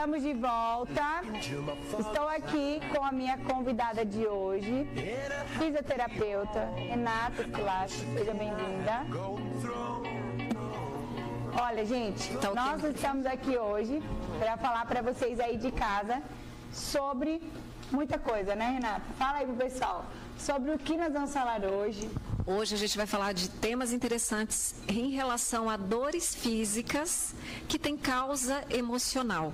Estamos de volta. Estou aqui com a minha convidada de hoje, fisioterapeuta Renata Silas. Seja bem-vinda. Olha, gente, Tá nós estamos aqui hoje para falar para vocês aí de casa sobre muita coisa, né, Renata? Fala aí pro pessoal sobre o que nós vamos falar hoje. Hoje a gente vai falar de temas interessantes em relação a dores físicas que têm causa emocional.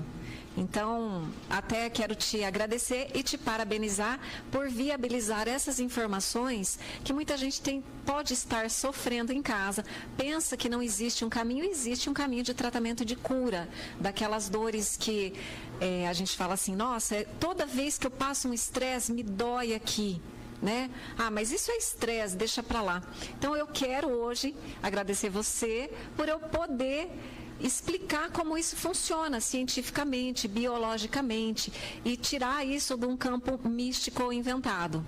Então, até quero te agradecer e te parabenizar por viabilizar essas informações que muita gente tem, pode estar sofrendo em casa. Pensa que não existe um caminho, existe um caminho de tratamento de cura daquelas dores que eh, a gente fala assim, nossa, é- toda vez que eu passo um estresse me dói aqui né? Ah, mas isso é estresse, deixa pra lá. Então eu quero hoje agradecer você por eu poder explicar como isso funciona cientificamente, biologicamente e tirar isso de um campo místico inventado.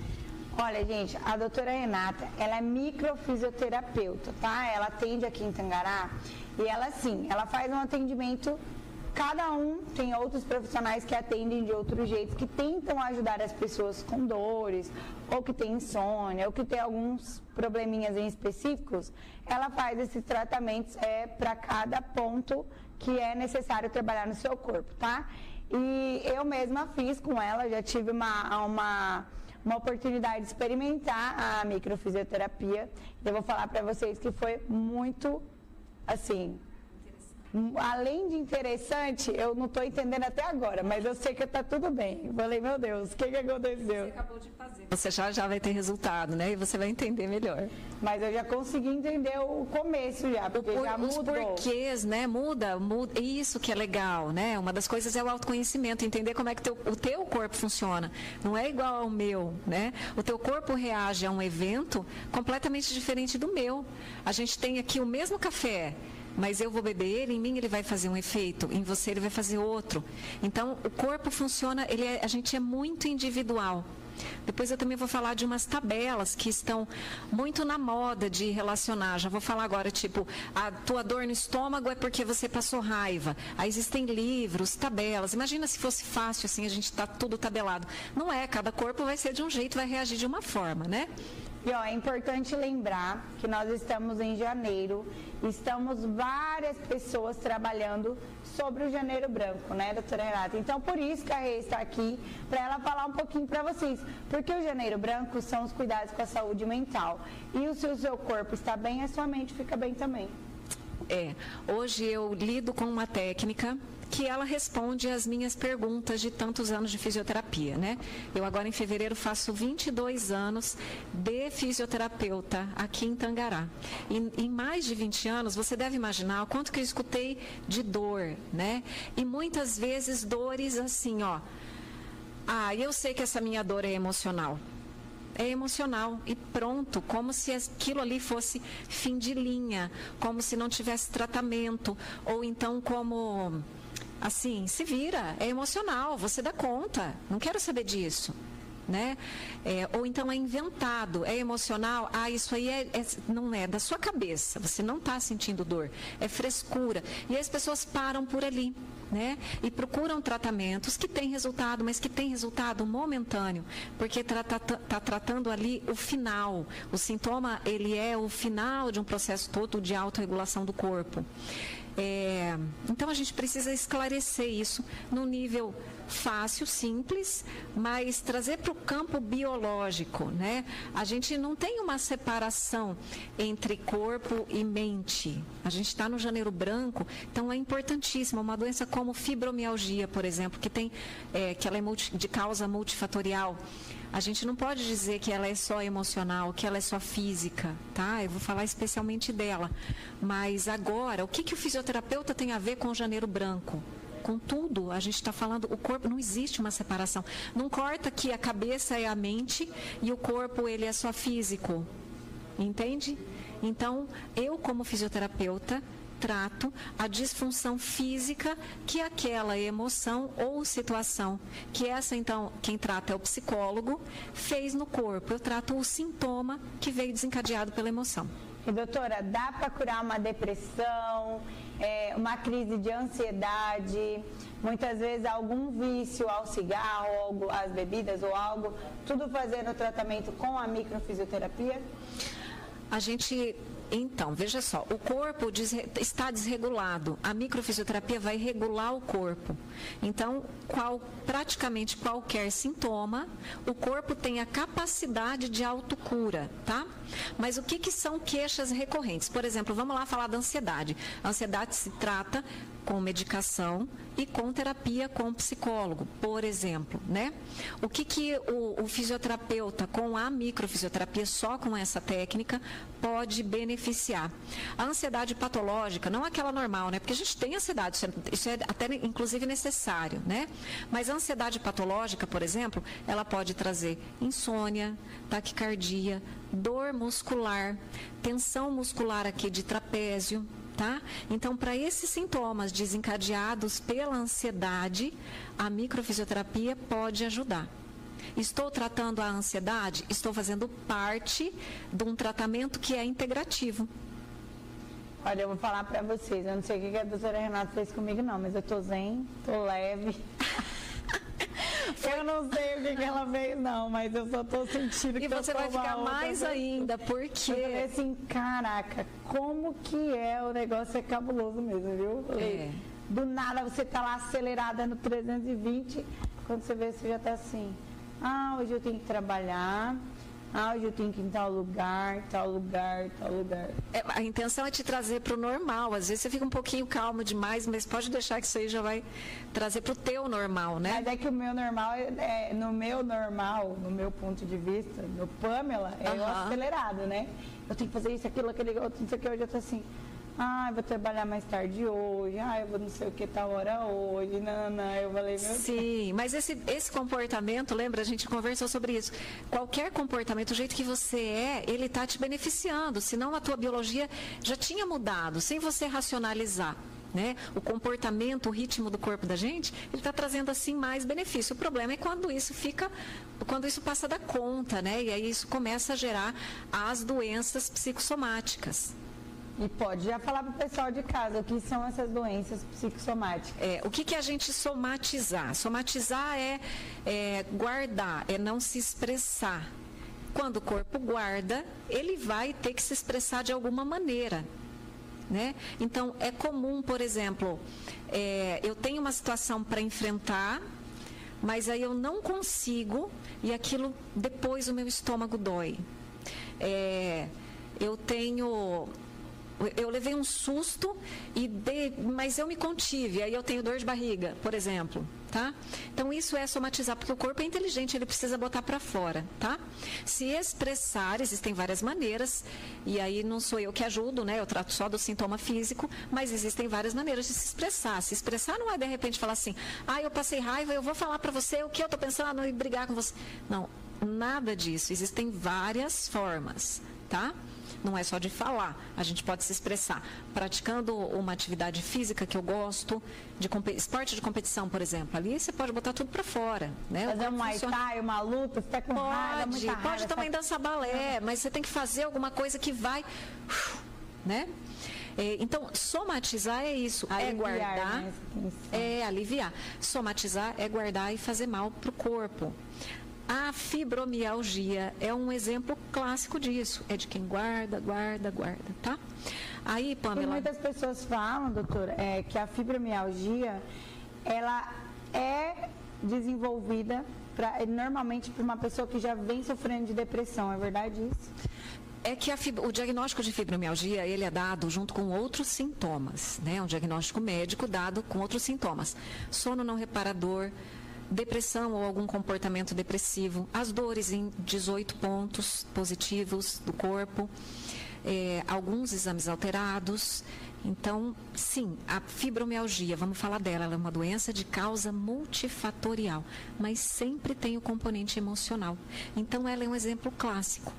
Olha, gente, a doutora Renata, ela é microfisioterapeuta, tá? Ela atende aqui em Tangará e ela, sim, ela faz um atendimento. Cada um tem outros profissionais que atendem de outro jeito, que tentam ajudar as pessoas com dores, ou que tem insônia, ou que tem alguns probleminhas em específicos. Ela faz esses tratamentos é, para cada ponto que é necessário trabalhar no seu corpo, tá? E eu mesma fiz com ela, já tive uma, uma uma oportunidade de experimentar a microfisioterapia. Eu vou falar para vocês que foi muito assim. Além de interessante, eu não estou entendendo até agora, mas eu sei que está tudo bem. Eu falei, meu Deus, o que, que aconteceu? acabou de fazer. Você já já vai ter resultado, né? E você vai entender melhor. Mas eu já consegui entender o começo já, porque Por- já os mudou. porquês, né? Muda, muda. Isso que é legal, né? Uma das coisas é o autoconhecimento, entender como é que teu- o teu corpo funciona. Não é igual ao meu, né? O teu corpo reage a um evento completamente diferente do meu. A gente tem aqui o mesmo café. Mas eu vou beber ele, em mim ele vai fazer um efeito, em você ele vai fazer outro. Então, o corpo funciona, ele é- a gente é muito individual. Depois eu também vou falar de umas tabelas que estão muito na moda de relacionar. Já vou falar agora, tipo, a tua dor no estômago é porque você passou raiva. Aí existem livros, tabelas. Imagina se fosse fácil assim, a gente está tudo tabelado. Não é, cada corpo vai ser de um jeito, vai reagir de uma forma, né? E ó, é importante lembrar que nós estamos em janeiro, estamos várias pessoas trabalhando sobre o janeiro branco, né, doutora Renata? Então, por isso que a Rê está aqui, para ela falar um pouquinho para vocês. Porque o janeiro branco são os cuidados com a saúde mental. E se o seu corpo está bem, a sua mente fica bem também. É, hoje eu lido com uma técnica que ela responde às minhas perguntas de tantos anos de fisioterapia, né? Eu agora em fevereiro faço 22 anos de fisioterapeuta aqui em Tangará. E em mais de 20 anos, você deve imaginar o quanto que eu escutei de dor, né? E muitas vezes dores assim, ó. Ah, eu sei que essa minha dor é emocional é emocional e pronto, como se aquilo ali fosse fim de linha, como se não tivesse tratamento, ou então como assim, se vira, é emocional, você dá conta, não quero saber disso. Né? É, ou então é inventado, é emocional, ah, isso aí é, é- não é da sua cabeça, você não está sentindo dor, é frescura. E as pessoas param por ali, né? E procuram tratamentos que têm resultado, mas que têm resultado momentâneo, porque está tratando ali o final. O sintoma, ele é o final de um processo todo de autorregulação do corpo. É, então a gente precisa esclarecer isso num nível fácil, simples, mas trazer para o campo biológico, né? A gente não tem uma separação entre corpo e mente. A gente está no janeiro branco, então é importantíssimo. Uma doença como fibromialgia, por exemplo, que tem, é, que ela é multi- de causa multifatorial. A gente não pode dizer que ela é só emocional, que ela é só física, tá? Eu vou falar especialmente dela. Mas agora, o que, que o fisioterapeuta tem a ver com o janeiro branco? Com tudo, a gente está falando, o corpo não existe uma separação. Não corta que a cabeça é a mente e o corpo ele é só físico. Entende? Então, eu como fisioterapeuta trato a disfunção física que aquela emoção ou situação, que essa então quem trata é o psicólogo, fez no corpo. Eu trato o sintoma que veio desencadeado pela emoção. E doutora, dá para curar uma depressão é, uma crise de ansiedade, muitas vezes algum vício ao cigarro, algo, às bebidas ou algo, tudo fazendo o tratamento com a microfisioterapia? A gente então, veja só, o corpo está desregulado. A microfisioterapia vai regular o corpo. Então, qual, praticamente qualquer sintoma, o corpo tem a capacidade de autocura, tá? Mas o que, que são queixas recorrentes? Por exemplo, vamos lá falar da ansiedade. A ansiedade se trata com medicação e com terapia com psicólogo, por exemplo, né? O que, que o, o fisioterapeuta com a microfisioterapia, só com essa técnica, pode beneficiar? A ansiedade patológica, não aquela normal, né? Porque a gente tem ansiedade, isso é, é até inclusive necessário, né? Mas a ansiedade patológica, por exemplo, ela pode trazer insônia, taquicardia, dor muscular, tensão muscular aqui de trapézio, tá? Então, para esses sintomas desencadeados pela ansiedade, a microfisioterapia pode ajudar. Estou tratando a ansiedade? Estou fazendo parte de um tratamento que é integrativo. Olha, eu vou falar para vocês, eu não sei o que a doutora Renata fez comigo não, mas eu tô zen, tô leve. Eu não sei o que, que, ela fez, não, mas eu só tô sentindo que E você vai ficar mais ainda, porque. Eu falei assim, caraca, como que é o negócio é cabuloso mesmo, viu? Falei, é. Do nada você tá lá acelerada no 320, quando você vê, você já tá assim. Ah, hoje eu tenho que trabalhar ah, hoje eu tenho que ir em tal lugar, tal lugar, tal lugar. É, a intenção é te trazer para o normal. Às vezes você fica um pouquinho calmo demais, mas pode deixar que isso aí já vai trazer para o teu normal, né? Mas é que o meu normal, é, é, no meu normal, no meu ponto de vista, no Pamela, é uhum. o acelerado, né? Eu tenho que fazer isso, aquilo, aquele outro, não sei o que, hoje eu tô assim ah, vou trabalhar mais tarde hoje, ah, eu vou não sei o que tal hora hoje, Nana. Eu falei, meu Sim, mas esse, esse comportamento, lembra, a gente conversou sobre isso. Qualquer comportamento, o jeito que você é, ele está te beneficiando, senão a tua biologia já tinha mudado, sem você racionalizar. Né? O comportamento, o ritmo do corpo da gente, ele está trazendo assim mais benefício. O problema é quando isso fica, quando isso passa da conta, né? E aí isso começa a gerar as doenças psicossomáticas. E pode já falar para o pessoal de casa o que são essas doenças psicossomáticas. É, o que, que a gente somatizar? Somatizar é, é guardar, é não se expressar. Quando o corpo guarda, ele vai ter que se expressar de alguma maneira. Né? Então, é comum, por exemplo, é, eu tenho uma situação para enfrentar, mas aí eu não consigo e aquilo depois o meu estômago dói. É, eu tenho eu levei um susto e de, mas eu me contive, aí eu tenho dor de barriga, por exemplo, tá? Então isso é somatizar, porque o corpo é inteligente, ele precisa botar para fora, tá? Se expressar, existem várias maneiras, e aí não sou eu que ajudo, né? Eu trato só do sintoma físico, mas existem várias maneiras de se expressar. Se expressar não é de repente falar assim: "Ah, eu passei raiva, eu vou falar para você o que eu tô pensando e brigar com você". Não, nada disso. Existem várias formas, tá? Não é só de falar, a gente pode se expressar. Praticando uma atividade física que eu gosto, de esporte de competição, por exemplo, ali você pode botar tudo para fora. Né? Fazer um muay thai, uma luta, você tá com pode, raiva, muita Pode raiva, também tá... dançar balé, mas você tem que fazer alguma coisa que vai, né? É, então, somatizar é isso, é aliviar, é guardar, né? é aliviar. Somatizar é guardar e fazer mal para o corpo. A fibromialgia é um exemplo clássico disso. É de quem guarda, guarda, guarda, tá? Aí, Pamela... E muitas pessoas falam, doutora, é, que a fibromialgia, ela é desenvolvida pra, normalmente por uma pessoa que já vem sofrendo de depressão, é verdade isso? É que o diagnóstico de fibromialgia, ele é dado junto com outros sintomas, né? Um diagnóstico médico dado com outros sintomas. Sono não reparador, depressão ou algum comportamento depressivo, as dores em 18 pontos positivos do corpo, é, alguns exames alterados. Então, sim, a fibromialgia, vamos falar dela, ela é uma doença de causa multifatorial, mas sempre tem o componente emocional. Então, ela é um exemplo clássico.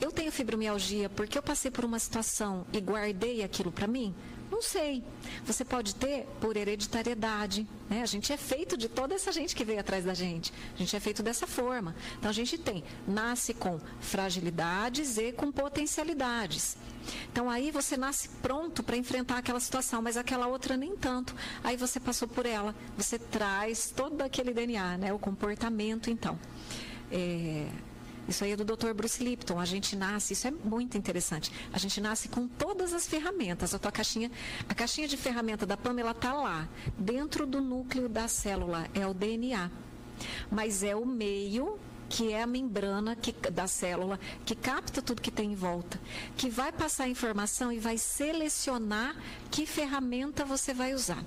Eu tenho fibromialgia porque eu passei por uma situação e guardei aquilo para mim? Não sei. Você pode ter por hereditariedade. Né? A gente é feito de toda essa gente que veio atrás da gente. A gente é feito dessa forma. Então a gente tem, nasce com fragilidades e com potencialidades. Então aí você nasce pronto para enfrentar aquela situação, mas aquela outra nem tanto. Aí você passou por ela, você traz todo aquele DNA, né? o comportamento então. É, isso aí é do Dr. Bruce Lipton. A gente nasce, isso é muito interessante. A gente nasce com todas as ferramentas. A tua caixinha, a caixinha de ferramenta da Pamela está lá, dentro do núcleo da célula, é o DNA. Mas é o meio que é a membrana que, da célula, que capta tudo que tem em volta, que vai passar a informação e vai selecionar que ferramenta você vai usar.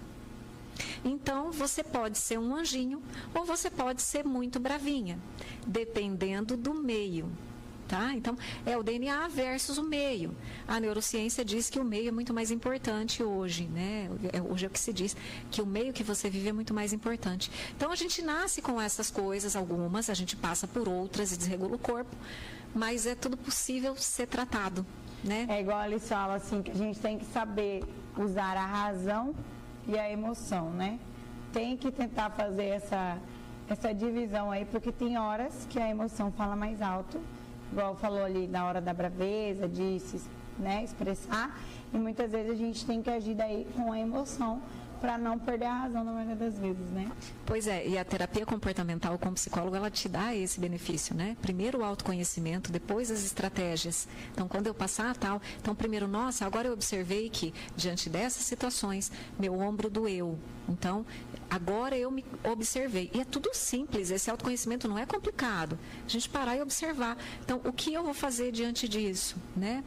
Então, você pode ser um anjinho ou você pode ser muito bravinha, dependendo do meio. Tá? Então, é o DNA versus o meio. A neurociência diz que o meio é muito mais importante hoje, né? É, hoje é o que se diz, que o meio que você vive é muito mais importante. Então, a gente nasce com essas coisas, algumas, a gente passa por outras e desregula o corpo, mas é tudo possível ser tratado, né? É igual eles falam assim, que a gente tem que saber usar a razão e a emoção, né? Tem que tentar fazer essa, essa divisão aí, porque tem horas que a emoção fala mais alto, igual falou ali na hora da braveza, de se né, expressar, e muitas vezes a gente tem que agir daí com a emoção para não perder a razão na maioria das vezes, né? Pois é, e a terapia comportamental como psicólogo, ela te dá esse benefício, né? Primeiro o autoconhecimento, depois as estratégias. Então, quando eu passar tal, então primeiro, nossa, agora eu observei que diante dessas situações, meu ombro doeu. Então, agora eu me observei. E é tudo simples, esse autoconhecimento não é complicado. A gente parar e observar. Então, o que eu vou fazer diante disso, né?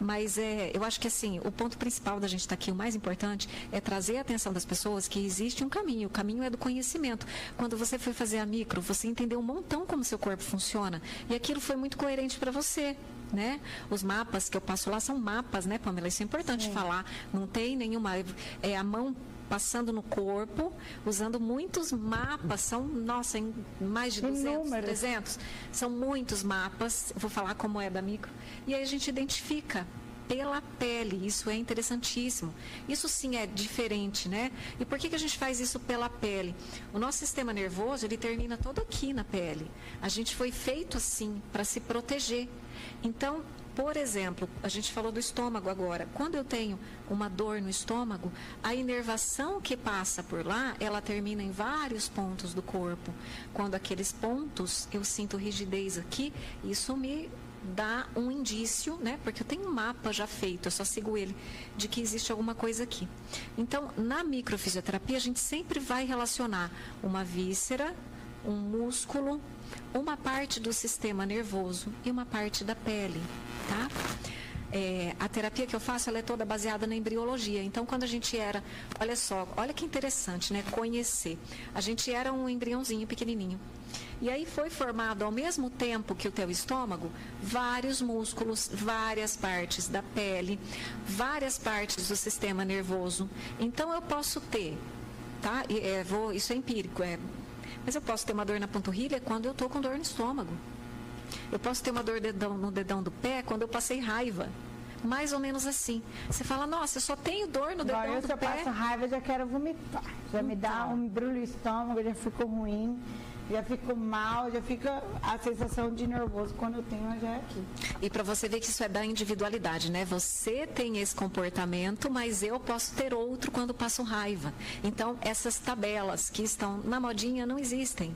Mas é, eu acho que assim, o ponto principal da gente estar tá aqui, o mais importante, é trazer a atenção das pessoas que existe um caminho. O caminho é do conhecimento. Quando você foi fazer a micro, você entendeu um montão como seu corpo funciona. E aquilo foi muito coerente para você. Né? Os mapas que eu passo lá são mapas, né, Pamela? Isso é importante Sim. falar. Não tem nenhuma. É a mão passando no corpo, usando muitos mapas, são, nossa, mais de 200, Inúmeros. 300, são muitos mapas, vou falar como é da micro, e aí a gente identifica pela pele. Isso é interessantíssimo. Isso sim é diferente, né? E por que, que a gente faz isso pela pele? O nosso sistema nervoso, ele termina todo aqui na pele. A gente foi feito assim para se proteger. Então, por exemplo, a gente falou do estômago agora. Quando eu tenho uma dor no estômago, a inervação que passa por lá, ela termina em vários pontos do corpo. Quando aqueles pontos eu sinto rigidez aqui, isso me dá um indício, né? Porque eu tenho um mapa já feito, eu só sigo ele, de que existe alguma coisa aqui. Então, na microfisioterapia, a gente sempre vai relacionar uma víscera, um músculo, uma parte do sistema nervoso e uma parte da pele, tá? É, a terapia que eu faço ela é toda baseada na embriologia. Então, quando a gente era, olha só, olha que interessante, né? Conhecer. A gente era um embriãozinho pequenininho. E aí foi formado ao mesmo tempo que o teu estômago vários músculos, várias partes da pele, várias partes do sistema nervoso. Então eu posso ter, tá? É, vou, isso é empírico, é, mas eu posso ter uma dor na panturrilha quando eu estou com dor no estômago. Eu posso ter uma dor dedão, no dedão do pé quando eu passei raiva mais ou menos assim. Você fala, nossa, eu só tenho dor no dedão Agora, do pé. Se eu passo raiva, já quero vomitar. Já então. me dá então. um embrulho no estômago, já fico ruim já fico mal, já fica a sensação de nervoso quando eu tenho já é aqui. E para você ver que isso é da individualidade, né? Você tem esse comportamento, mas eu posso ter outro quando passo raiva. Então, essas tabelas que estão na modinha não existem.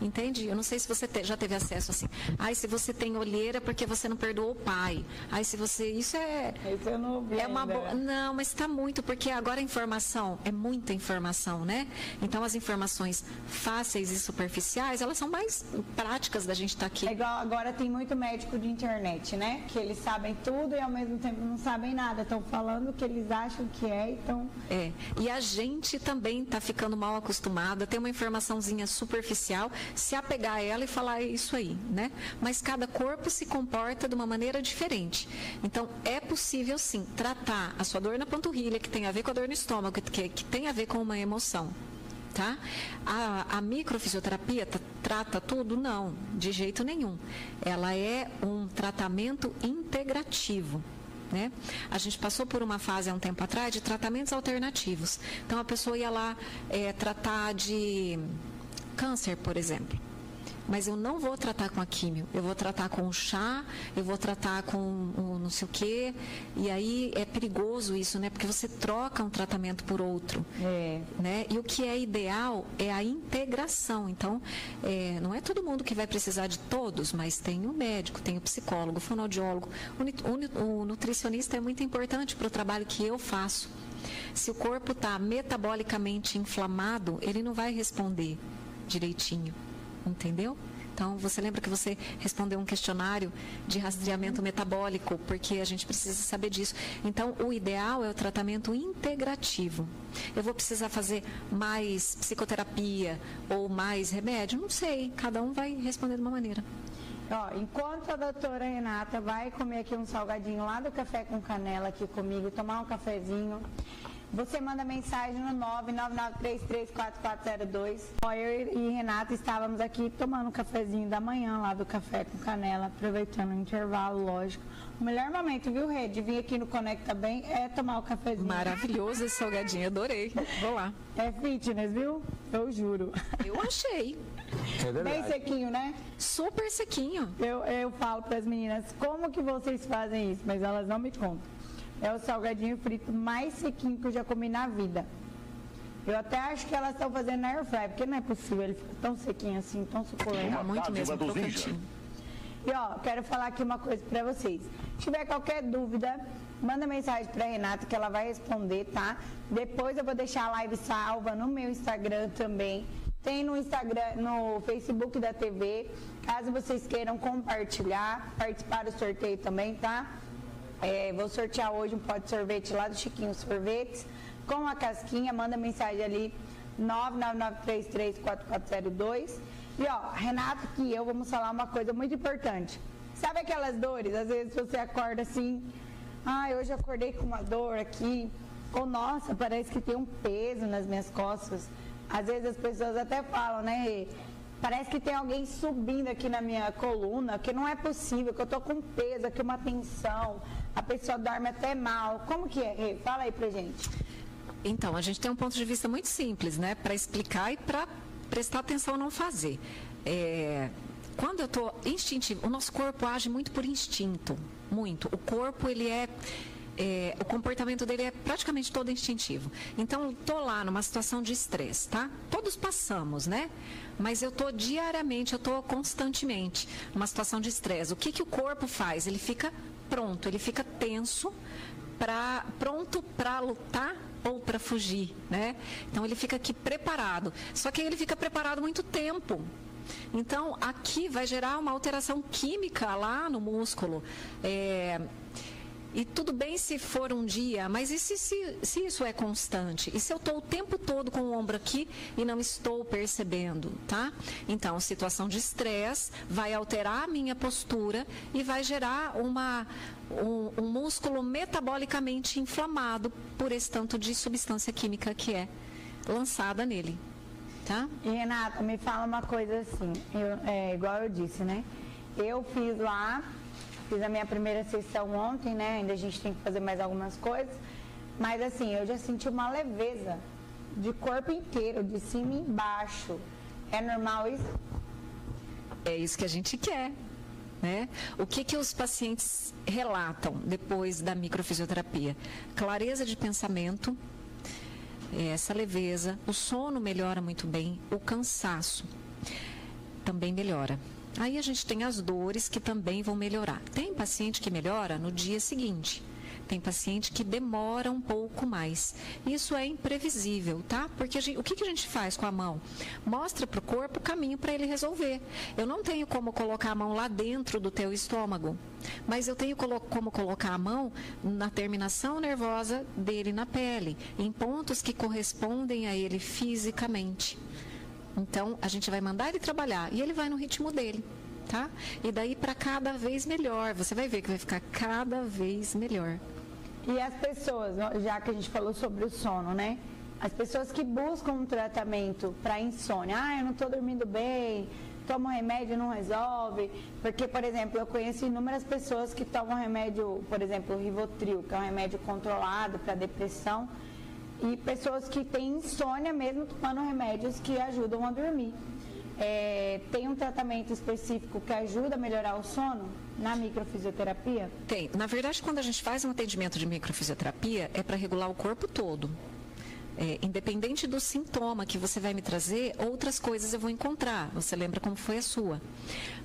Entende? Eu não sei se você te, já teve acesso assim. Ai, se você tem olheira porque você não perdoou o pai. Ai, se você. Isso é. Isso eu não vi é uma bo... Não, mas está muito, porque agora a informação é muita informação, né? Então as informações fáceis e superficiais, elas são mais práticas da gente estar tá aqui. É igual agora tem muito médico de internet, né? Que eles sabem tudo e ao mesmo tempo não sabem nada. Estão falando o que eles acham que é, então. É. E a gente também está ficando mal acostumada, tem uma informaçãozinha superficial se apegar a ela e falar isso aí, né? Mas cada corpo se comporta de uma maneira diferente. Então, é possível sim tratar a sua dor na panturrilha, que tem a ver com a dor no estômago, que, que tem a ver com uma emoção. Tá? A, a microfisioterapia trata tudo? Não, de jeito nenhum. Ela é um tratamento integrativo. Né? A gente passou por uma fase há um tempo atrás de tratamentos alternativos. Então a pessoa ia lá é, tratar de câncer, por exemplo mas eu não vou tratar com a químio, eu vou tratar com o chá, eu vou tratar com o não sei o quê, e aí é perigoso isso, né? Porque você troca um tratamento por outro, é. né? E o que é ideal é a integração. Então, é, não é todo mundo que vai precisar de todos, mas tem o médico, tem o psicólogo, o fonoaudiólogo, o, o nutricionista é muito importante para o trabalho que eu faço. Se o corpo está metabolicamente inflamado, ele não vai responder direitinho entendeu? Então, você lembra que você respondeu um questionário de rastreamento metabólico, porque a gente precisa saber disso. Então, o ideal é o tratamento integrativo. Eu vou precisar fazer mais psicoterapia ou mais remédio? Não sei, cada um vai responder de uma maneira. Ó, enquanto a doutora Renata vai comer aqui um salgadinho lá do café com canela aqui comigo, tomar um cafezinho, você manda mensagem no 999334402. Eu e Renata estávamos aqui tomando um cafezinho da manhã lá do Café com Canela, aproveitando o intervalo, lógico. O melhor momento, viu, Rê, de vir aqui no Conecta Bem é tomar o cafezinho. Maravilhoso esse salgadinho, adorei. Vou lá. É fitness, viu? Eu juro. Eu achei. É Bem sequinho, né? Super sequinho. Eu, eu falo para as meninas, como que vocês fazem isso? Mas elas não me contam. É o salgadinho frito mais sequinho que eu já comi na vida. Eu até acho que elas estão fazendo na air fry, porque não é possível ele ficar tão sequinho assim, tão suculento. É muito mesmo, crocantinho. E ó, quero falar aqui uma coisa para vocês. Se tiver qualquer dúvida, manda mensagem para Renata que ela vai responder, tá? Depois eu vou deixar a live salva no meu Instagram também. Tem no Instagram, no Facebook da TV. Caso vocês queiram compartilhar, participar do sorteio também, tá? É, vou sortear hoje um pote de sorvete lá do Chiquinho Sorvetes com a casquinha. Manda mensagem ali 999334402. E ó, Renato e eu vamos falar uma coisa muito importante. Sabe aquelas dores? Às vezes você acorda assim, ah, hoje acordei com uma dor aqui. Ou nossa, parece que tem um peso nas minhas costas. Às vezes as pessoas até falam, né? Parece que tem alguém subindo aqui na minha coluna, que não é possível, que eu tô com peso aqui, uma tensão a pessoa dorme até mal. Como que é? Fala aí pra gente. Então, a gente tem um ponto de vista muito simples, né? Para explicar e para prestar atenção não fazer. É, quando eu estou instintivo, o nosso corpo age muito por instinto, muito. O corpo ele é, é o comportamento dele é praticamente todo instintivo. Então, estou lá numa situação de estresse, tá? Todos passamos, né? Mas eu estou diariamente, eu estou constantemente numa situação de estresse. O que, que o corpo faz? Ele fica pronto, ele fica tenso, pra, pronto para lutar ou para fugir, né? Então ele fica aqui preparado. Só que ele fica preparado muito tempo. Então aqui vai gerar uma alteração química lá no músculo. É, e tudo bem se for um dia, mas e se, se, se isso é constante? E se eu estou o tempo todo com o ombro aqui e não estou percebendo, tá? Então, situação de estresse vai alterar a minha postura e vai gerar uma, um, um músculo metabolicamente inflamado por esse tanto de substância química que é lançada nele. Tá? Renata, me fala uma coisa assim, eu, é, igual eu disse, né? Eu fiz lá Fiz a minha primeira sessão ontem, né? Ainda a gente tem que fazer mais algumas coisas. Mas assim, eu já senti uma leveza de corpo inteiro, de cima e embaixo. É normal isso? É isso que a gente quer. Né? O que, que os pacientes relatam depois da microfisioterapia? Clareza de pensamento, essa leveza, o sono melhora muito bem, o cansaço também melhora. Aí a gente tem as dores que também vão melhorar. Tem paciente que melhora no dia seguinte. Tem paciente que demora um pouco mais. Isso é imprevisível, tá? Porque gente, o que, que a gente faz com a mão? Mostra para o corpo o caminho para ele resolver. Eu não tenho como colocar a mão lá dentro do teu estômago, mas eu tenho como colocar a mão na terminação nervosa dele na pele, em pontos que correspondem a ele fisicamente. Então, a gente vai mandar ele trabalhar e ele vai no ritmo dele, tá? E daí para cada vez melhor. Você vai ver que vai ficar cada vez melhor. E as pessoas, já que a gente falou sobre o sono, né? As pessoas que buscam um tratamento para insônia, ah, eu não estou dormindo bem, toma remédio não resolve. Porque, por exemplo, eu conheço inúmeras pessoas que tomam remédio, por exemplo, o Rivotril, que é um remédio controlado para depressão, e pessoas que têm insônia mesmo tomando remédios que ajudam a dormir. É, tem um tratamento específico que ajuda a melhorar o sono na microfisioterapia? Tem. Na verdade, quando a gente faz um atendimento de microfisioterapia, é para regular o corpo todo. É, independente do sintoma que você vai me trazer, outras coisas eu vou encontrar. Você lembra como foi a sua.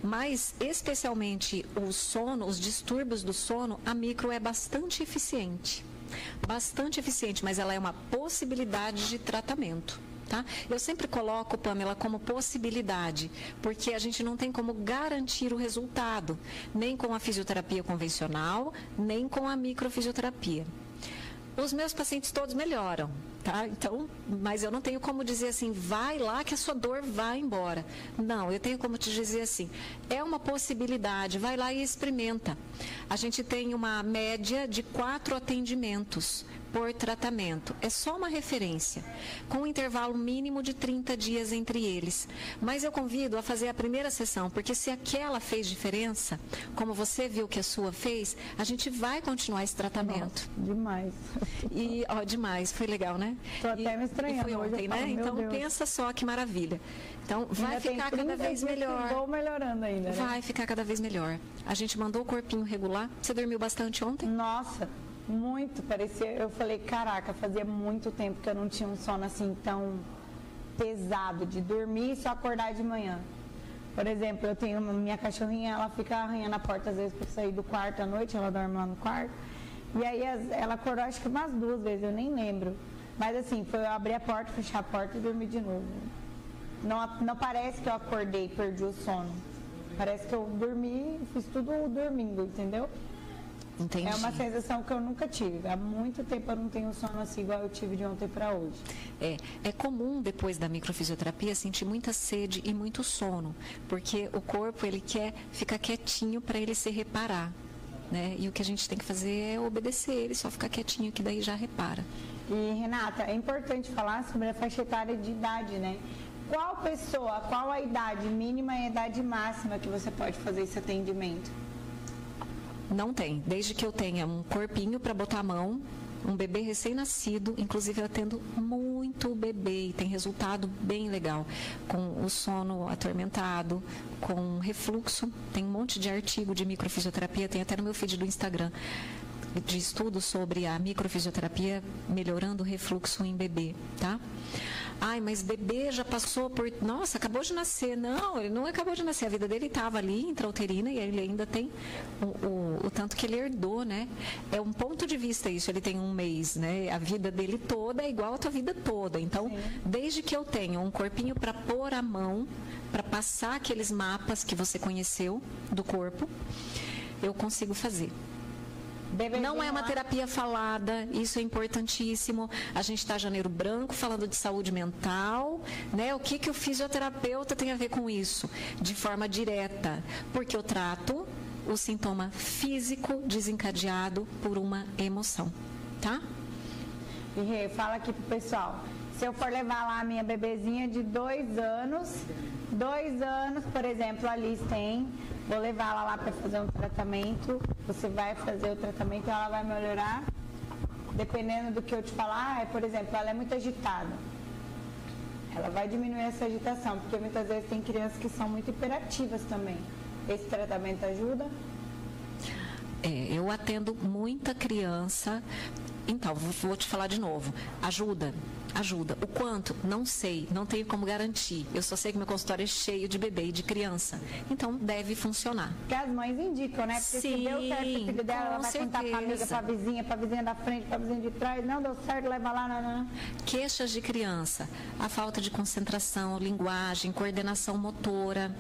Mas, especialmente o sono, os distúrbios do sono, a micro é bastante eficiente. Bastante eficiente, mas ela é uma possibilidade de tratamento. Tá? Eu sempre coloco, Pamela, como possibilidade, porque a gente não tem como garantir o resultado, nem com a fisioterapia convencional, nem com a microfisioterapia. Os meus pacientes todos melhoram, tá? Então, mas eu não tenho como dizer assim, vai lá que a sua dor vai embora. Não, eu tenho como te dizer assim, é uma possibilidade, vai lá e experimenta. A gente tem uma média de quatro atendimentos por tratamento. É só uma referência, com um intervalo mínimo de 30 dias entre eles. Mas eu convido a fazer a primeira sessão, porque se aquela fez diferença, como você viu que a sua fez, a gente vai continuar esse tratamento. Nossa, demais. E, ó, demais, foi legal, né? Tô até e, me estranhando. Foi ontem, né? então Deus. pensa só que maravilha. Então vai ainda ficar cada vez melhor. Vou melhorando ainda. Né? Vai ficar cada vez melhor. A gente mandou o corpinho regular. Você dormiu bastante ontem? Nossa, muito, parecia. Eu falei, caraca, fazia muito tempo que eu não tinha um sono assim tão pesado de dormir e só acordar de manhã. Por exemplo, eu tenho minha cachorrinha, ela fica arranhando a porta às vezes para sair do quarto à noite, ela dorme lá no quarto. E aí ela acordou acho que umas duas vezes, eu nem lembro. Mas assim, foi eu abrir a porta, fechar a porta e dormir de novo. Não, não parece que eu acordei, perdi o sono. Parece que eu dormi, fiz tudo dormindo, entendeu? Entendi. É uma sensação que eu nunca tive. Há muito tempo eu não tenho sono assim igual eu tive de ontem para hoje. É, é comum depois da microfisioterapia sentir muita sede e muito sono, porque o corpo ele quer ficar quietinho para ele se reparar. Né? E o que a gente tem que fazer é obedecer ele, só ficar quietinho que daí já repara. E Renata, é importante falar sobre a faixa etária de idade, né? Qual pessoa, qual a idade mínima e a idade máxima que você pode fazer esse atendimento? Não tem. Desde que eu tenha um corpinho para botar a mão, um bebê recém-nascido, inclusive eu atendo muito bebê e tem resultado bem legal, com o sono atormentado, com refluxo, tem um monte de artigo de microfisioterapia, tem até no meu feed do Instagram de estudo sobre a microfisioterapia melhorando o refluxo em bebê, tá? Ai, mas bebê já passou por. Nossa, acabou de nascer. Não, ele não acabou de nascer. A vida dele estava ali, intrauterina, e ele ainda tem o, o, o, tanto que ele herdou, né? É um ponto de vista isso. Ele tem um mês, né? A vida dele toda é igual a tua vida toda. Então, Sim. desde que eu tenho um corpinho para pôr a mão, para passar aqueles mapas que você conheceu do corpo, eu consigo fazer. Não é uma terapia falada, isso é importantíssimo. A gente está janeiro branco falando de saúde mental, né? O que, que o fisioterapeuta tem a ver com isso? De forma direta, porque eu trato o sintoma físico desencadeado por uma emoção, tá? E fala aqui pro pessoal. Se eu for levar lá a minha bebezinha de dois anos, dois anos, por exemplo, a Liz tem, vou levar ela lá para fazer um tratamento, você vai fazer o tratamento e ela vai melhorar. Dependendo do que eu te falar, é, por exemplo, ela é muito agitada. Ela vai diminuir essa agitação, porque muitas vezes tem crianças que são muito hiperativas também. Esse tratamento ajuda? É, eu atendo muita criança. Então, vou te falar de novo. Ajuda ajuda. O quanto? Não sei, não tenho como garantir. Eu só sei que meu consultório é cheio de bebê e de criança. Então deve funcionar. Que as mães indicam, né? Porque Sim, se deu certo o filho dela, ela vai certeza. contar pra amiga, pra vizinha, pra vizinha da frente, pra vizinha de trás. Não deu certo, leva lá, não, não. Queixas de criança. A falta de concentração, linguagem, coordenação motora,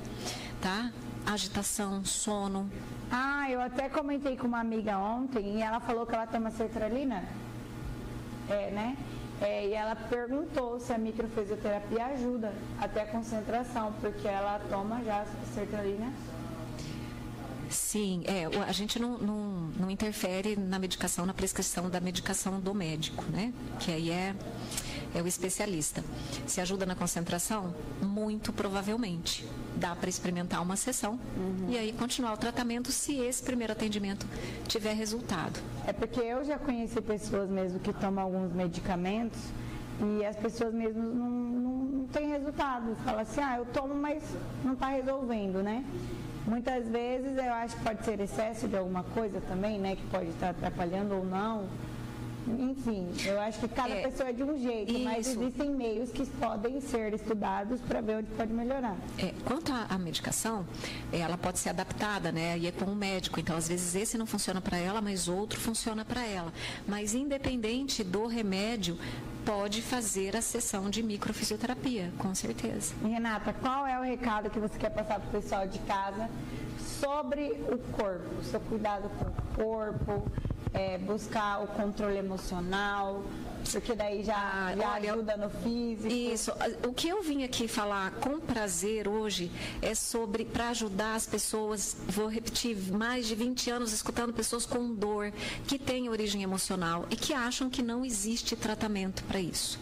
tá? Agitação, sono. Ah, eu até comentei com uma amiga ontem e ela falou que ela toma sertralina. É, né? É, e ela perguntou se a microfisioterapia ajuda até a concentração, porque ela toma já sertralina. Sim, é, a gente não, não, não, interfere na medicação, na prescrição da medicação do médico, né? Que aí é, é o especialista. Se ajuda na concentração? Muito provavelmente. Dá para experimentar uma sessão uhum. e aí continuar o tratamento se esse primeiro atendimento tiver resultado. É porque eu já conheci pessoas mesmo que tomam alguns medicamentos e as pessoas mesmo não, não, não têm resultado. Fala assim, ah, eu tomo, mas não está resolvendo, né? Muitas vezes eu acho que pode ser excesso de alguma coisa também, né? Que pode estar atrapalhando ou não. Enfim, eu acho que cada é, pessoa é de um jeito, isso. mas existem meios que podem ser estudados para ver onde pode melhorar. É, quanto à medicação, ela pode ser adaptada, né? E é com o médico. Então, às vezes, esse não funciona para ela, mas outro funciona para ela. Mas, independente do remédio, pode fazer a sessão de microfisioterapia, com certeza. Renata, qual é o recado que você quer passar para o pessoal de casa sobre o corpo, o seu cuidado com o corpo, é, buscar o controle emocional, porque daí já, ah, já Olha, ajuda no físico. Isso. O que eu vim aqui falar com prazer hoje é sobre para ajudar as pessoas, vou repetir, mais de 20 anos escutando pessoas com dor que têm origem emocional e que acham que não existe tratamento para isso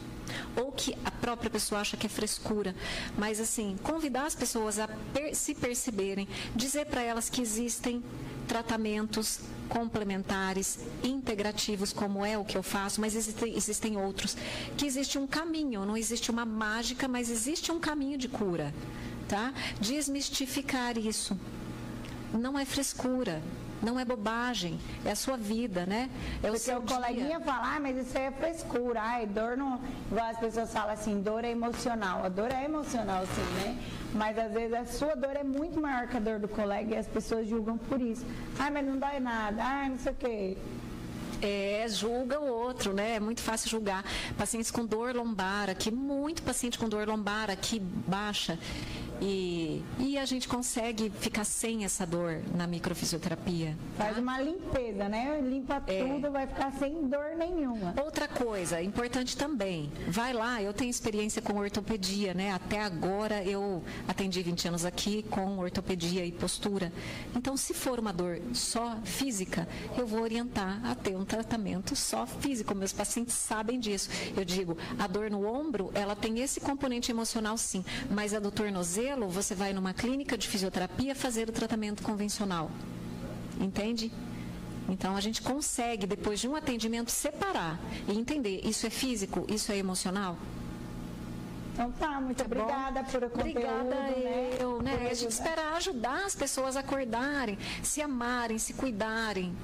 ou que a própria pessoa acha que é frescura, mas assim, convidar as pessoas a per se perceberem, dizer para elas que existem tratamentos complementares, integrativos, como é o que eu faço, mas existem, existem outros. Que existe um caminho, não existe uma mágica, mas existe um caminho de cura. Tá? Desmistificar isso. Não é frescura, não é bobagem, é a sua vida, né? É o Porque seu o coleguinha fala, ah, mas isso aí é frescura, ai, dor não. Igual as pessoas falam assim, dor é emocional. A dor é emocional, sim, né? Mas às vezes a sua dor é muito maior que a dor do colega e as pessoas julgam por isso. Ai, mas não dói nada, ai, não sei o quê. É, julga o outro, né? É muito fácil julgar. Pacientes com dor lombar aqui, muito paciente com dor lombar aqui baixa. E, e a gente consegue ficar sem essa dor na microfisioterapia. Tá? Faz uma limpeza, né? Limpa é. tudo, vai ficar sem dor nenhuma. Outra coisa, importante também, vai lá, eu tenho experiência com ortopedia, né? Até agora eu atendi 20 anos aqui com ortopedia e postura. Então, se for uma dor só física, eu vou orientar a ter um tratamento só físico. Meus pacientes sabem disso. Eu digo, a dor no ombro, ela tem esse componente emocional sim, mas a do tornozelo você vai numa clínica de fisioterapia fazer o tratamento convencional. Entende? Então a gente consegue, depois de um atendimento, separar e entender isso é físico, isso é emocional. Então tá, muito tá obrigada bom? por o conteúdo. Obrigada né? eu, né? A gente espera ajudar as pessoas a acordarem, se amarem, se cuidarem.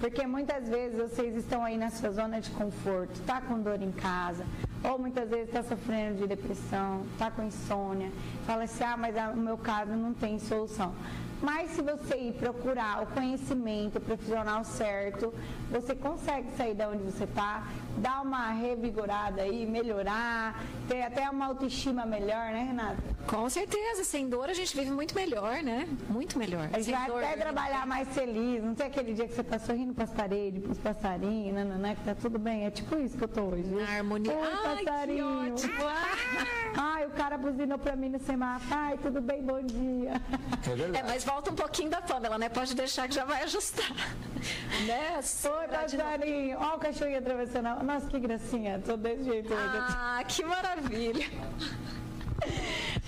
Porque muitas vezes vocês estão aí na sua zona de conforto, tá com dor em casa, ou muitas vezes está sofrendo de depressão, está com insônia, fala assim, ah, mas o meu caso não tem solução. Mas se você ir procurar o conhecimento profissional certo, você consegue sair da onde você está, dar uma revigorada aí, melhorar, ter até uma autoestima melhor, né, Renata? Com certeza, sem dor a gente vive muito melhor, né? Muito melhor. A gente vai dor, até trabalhar mais feliz, não tem aquele dia que você está sorrindo para as paredes, para os passarinhos, nananã, que tá tudo bem. É tipo isso que eu tô hoje. Na harmonia. Oi, Ai, passarinho. Que ótimo. Ai, o cara buzinou para mim no semáforo. Ai, tudo bem, bom dia. É verdade. É, mas volta um pouquinho da Pamela, né? Pode deixar que já vai ajustar. né? Oi, passarinho. Ó o cachorrinho atravessando. Nossa, que gracinha. Tô desse jeito. Ah, que maravilha.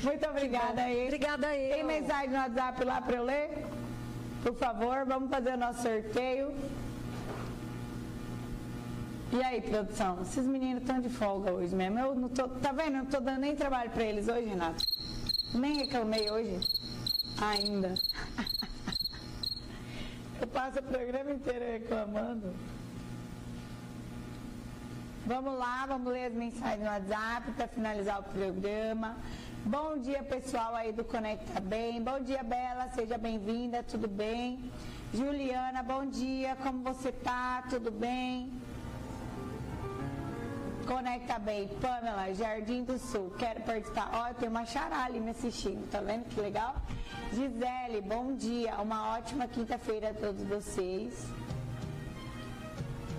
Muito obrigada aí. Obrigada aí. Tem mensagem no WhatsApp lá para eu ler? Por favor, vamos fazer o nosso sorteio. E aí, produção? Esses meninos estão de folga hoje mesmo. Eu não tô, tá vendo? Eu não tô dando nem trabalho para eles hoje, Renato. Nem reclamei hoje. Ainda. Eu passo o programa inteiro reclamando. Vamos lá, vamos ler as mensagens no WhatsApp para finalizar o programa. Bom dia, pessoal aí do Conecta Bem. Bom dia, Bela, seja bem-vinda, tudo bem? Juliana, bom dia, como você tá? Tudo bem? Conecta Bem, Pamela, Jardim do Sul, quero participar. Ó, tem uma chará ali me assistindo, tá vendo que legal? Gisele, bom dia, uma ótima quinta-feira a todos vocês.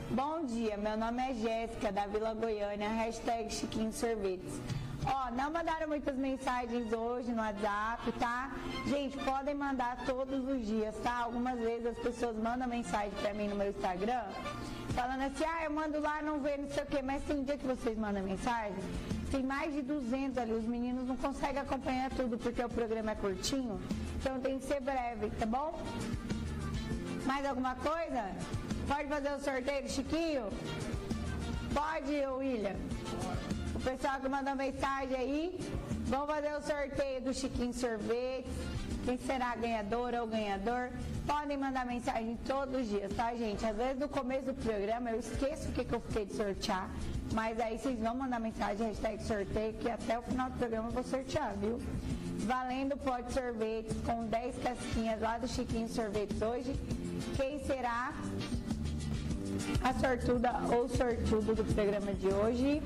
Bom dia, meu nome é Jéssica, da Vila Goiânia, hashtag Chiquinho Sorvetes. Ó, não mandaram muitas mensagens hoje no WhatsApp, tá? Gente, podem mandar todos os dias, tá? Algumas vezes as pessoas mandam mensagem pra mim no meu Instagram, falando assim, ah, eu mando lá, não vê, não sei o quê, mas tem dia que vocês mandam mensagem, tem mais de 200 ali, os meninos não conseguem acompanhar tudo porque o programa é curtinho, então tem que ser breve, tá bom? Mais alguma coisa? Pode fazer o sorteio Chiquinho? Pode, William? O pessoal que mandou mensagem aí, vamos fazer o sorteio do Chiquinho Sorvete. Quem será a ganhadora ou ganhador? Podem mandar mensagem todos os dias, tá, gente? Às vezes no começo do programa eu esqueço o que, que eu fiquei de sortear, mas aí vocês vão mandar mensagem, hashtag sorteio, que até o final do programa eu vou sortear, viu? Valendo pote sorvete com 10 casquinhas lá do Chiquinho Sorvetes hoje. Quem será a sortuda ou sortudo do programa de hoje?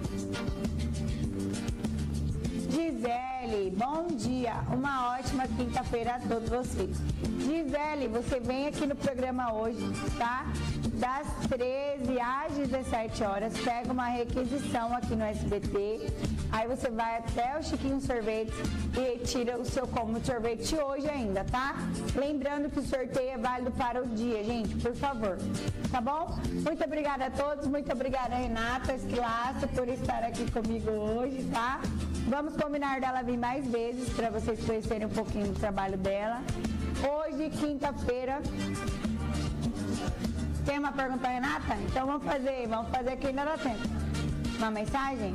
Gisele, bom dia. Uma ótima quinta-feira a todos vocês. Gisele, você vem aqui no programa hoje, tá? Das 13 às 17 horas, pega uma requisição aqui no SBT. Aí você vai até o Chiquinho Sorvete e tira o seu combo de sorvete hoje ainda, tá? Lembrando que o sorteio é válido para o dia, gente, por favor. Tá bom? Muito obrigada a todos, muito obrigada Renata Esquilaço por estar aqui comigo hoje, tá? Vamos combinar dela vir mais vezes para vocês conhecerem um pouquinho do trabalho dela. Hoje, quinta-feira. Tem uma pergunta, Renata? Então vamos fazer, vamos fazer aqui ainda dá tempo. Uma mensagem?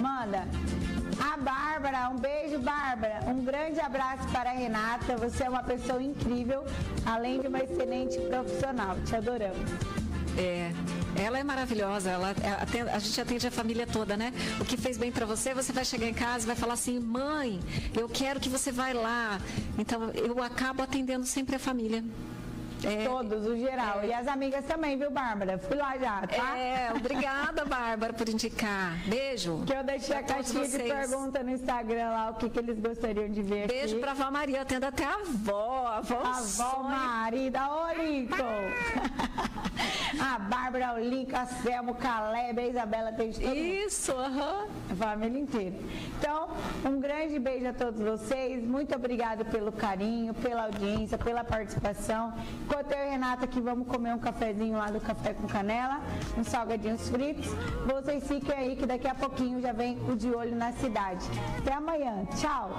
Manda. A Bárbara, um beijo, Bárbara. Um grande abraço para a Renata. Você é uma pessoa incrível, além de uma excelente profissional. Te adoramos. É, ela é maravilhosa, ela é, atende, a gente atende a família toda, né? O que fez bem para você, você vai chegar em casa e vai falar assim, mãe, eu quero que você vá lá. Então eu acabo atendendo sempre a família. É, Todos, o geral. É. E as amigas também, viu, Bárbara? Fui lá já, tá? É, obrigada, Bárbara, por indicar. Beijo. Que eu deixei a caixinha de pergunta no Instagram lá, o que, que eles gostariam de ver Beijo aqui. pra Vó Maria, atendo até a avó. A avó, a avó Marida, ô Lincoln. a Bárbara, o Lincoln, a Selma, o Caleb, a Isabela, tem de Isso, aham. A família inteira. Então, um grande beijo a todos vocês. Muito obrigada pelo carinho, pela audiência, pela participação. Enquanto eu e Renata aqui vamos comer um cafezinho lá do Café com Canela, uns salgadinhos fritos. Vocês fiquem aí que daqui a pouquinho já vem o de olho na cidade. Até amanhã. Tchau!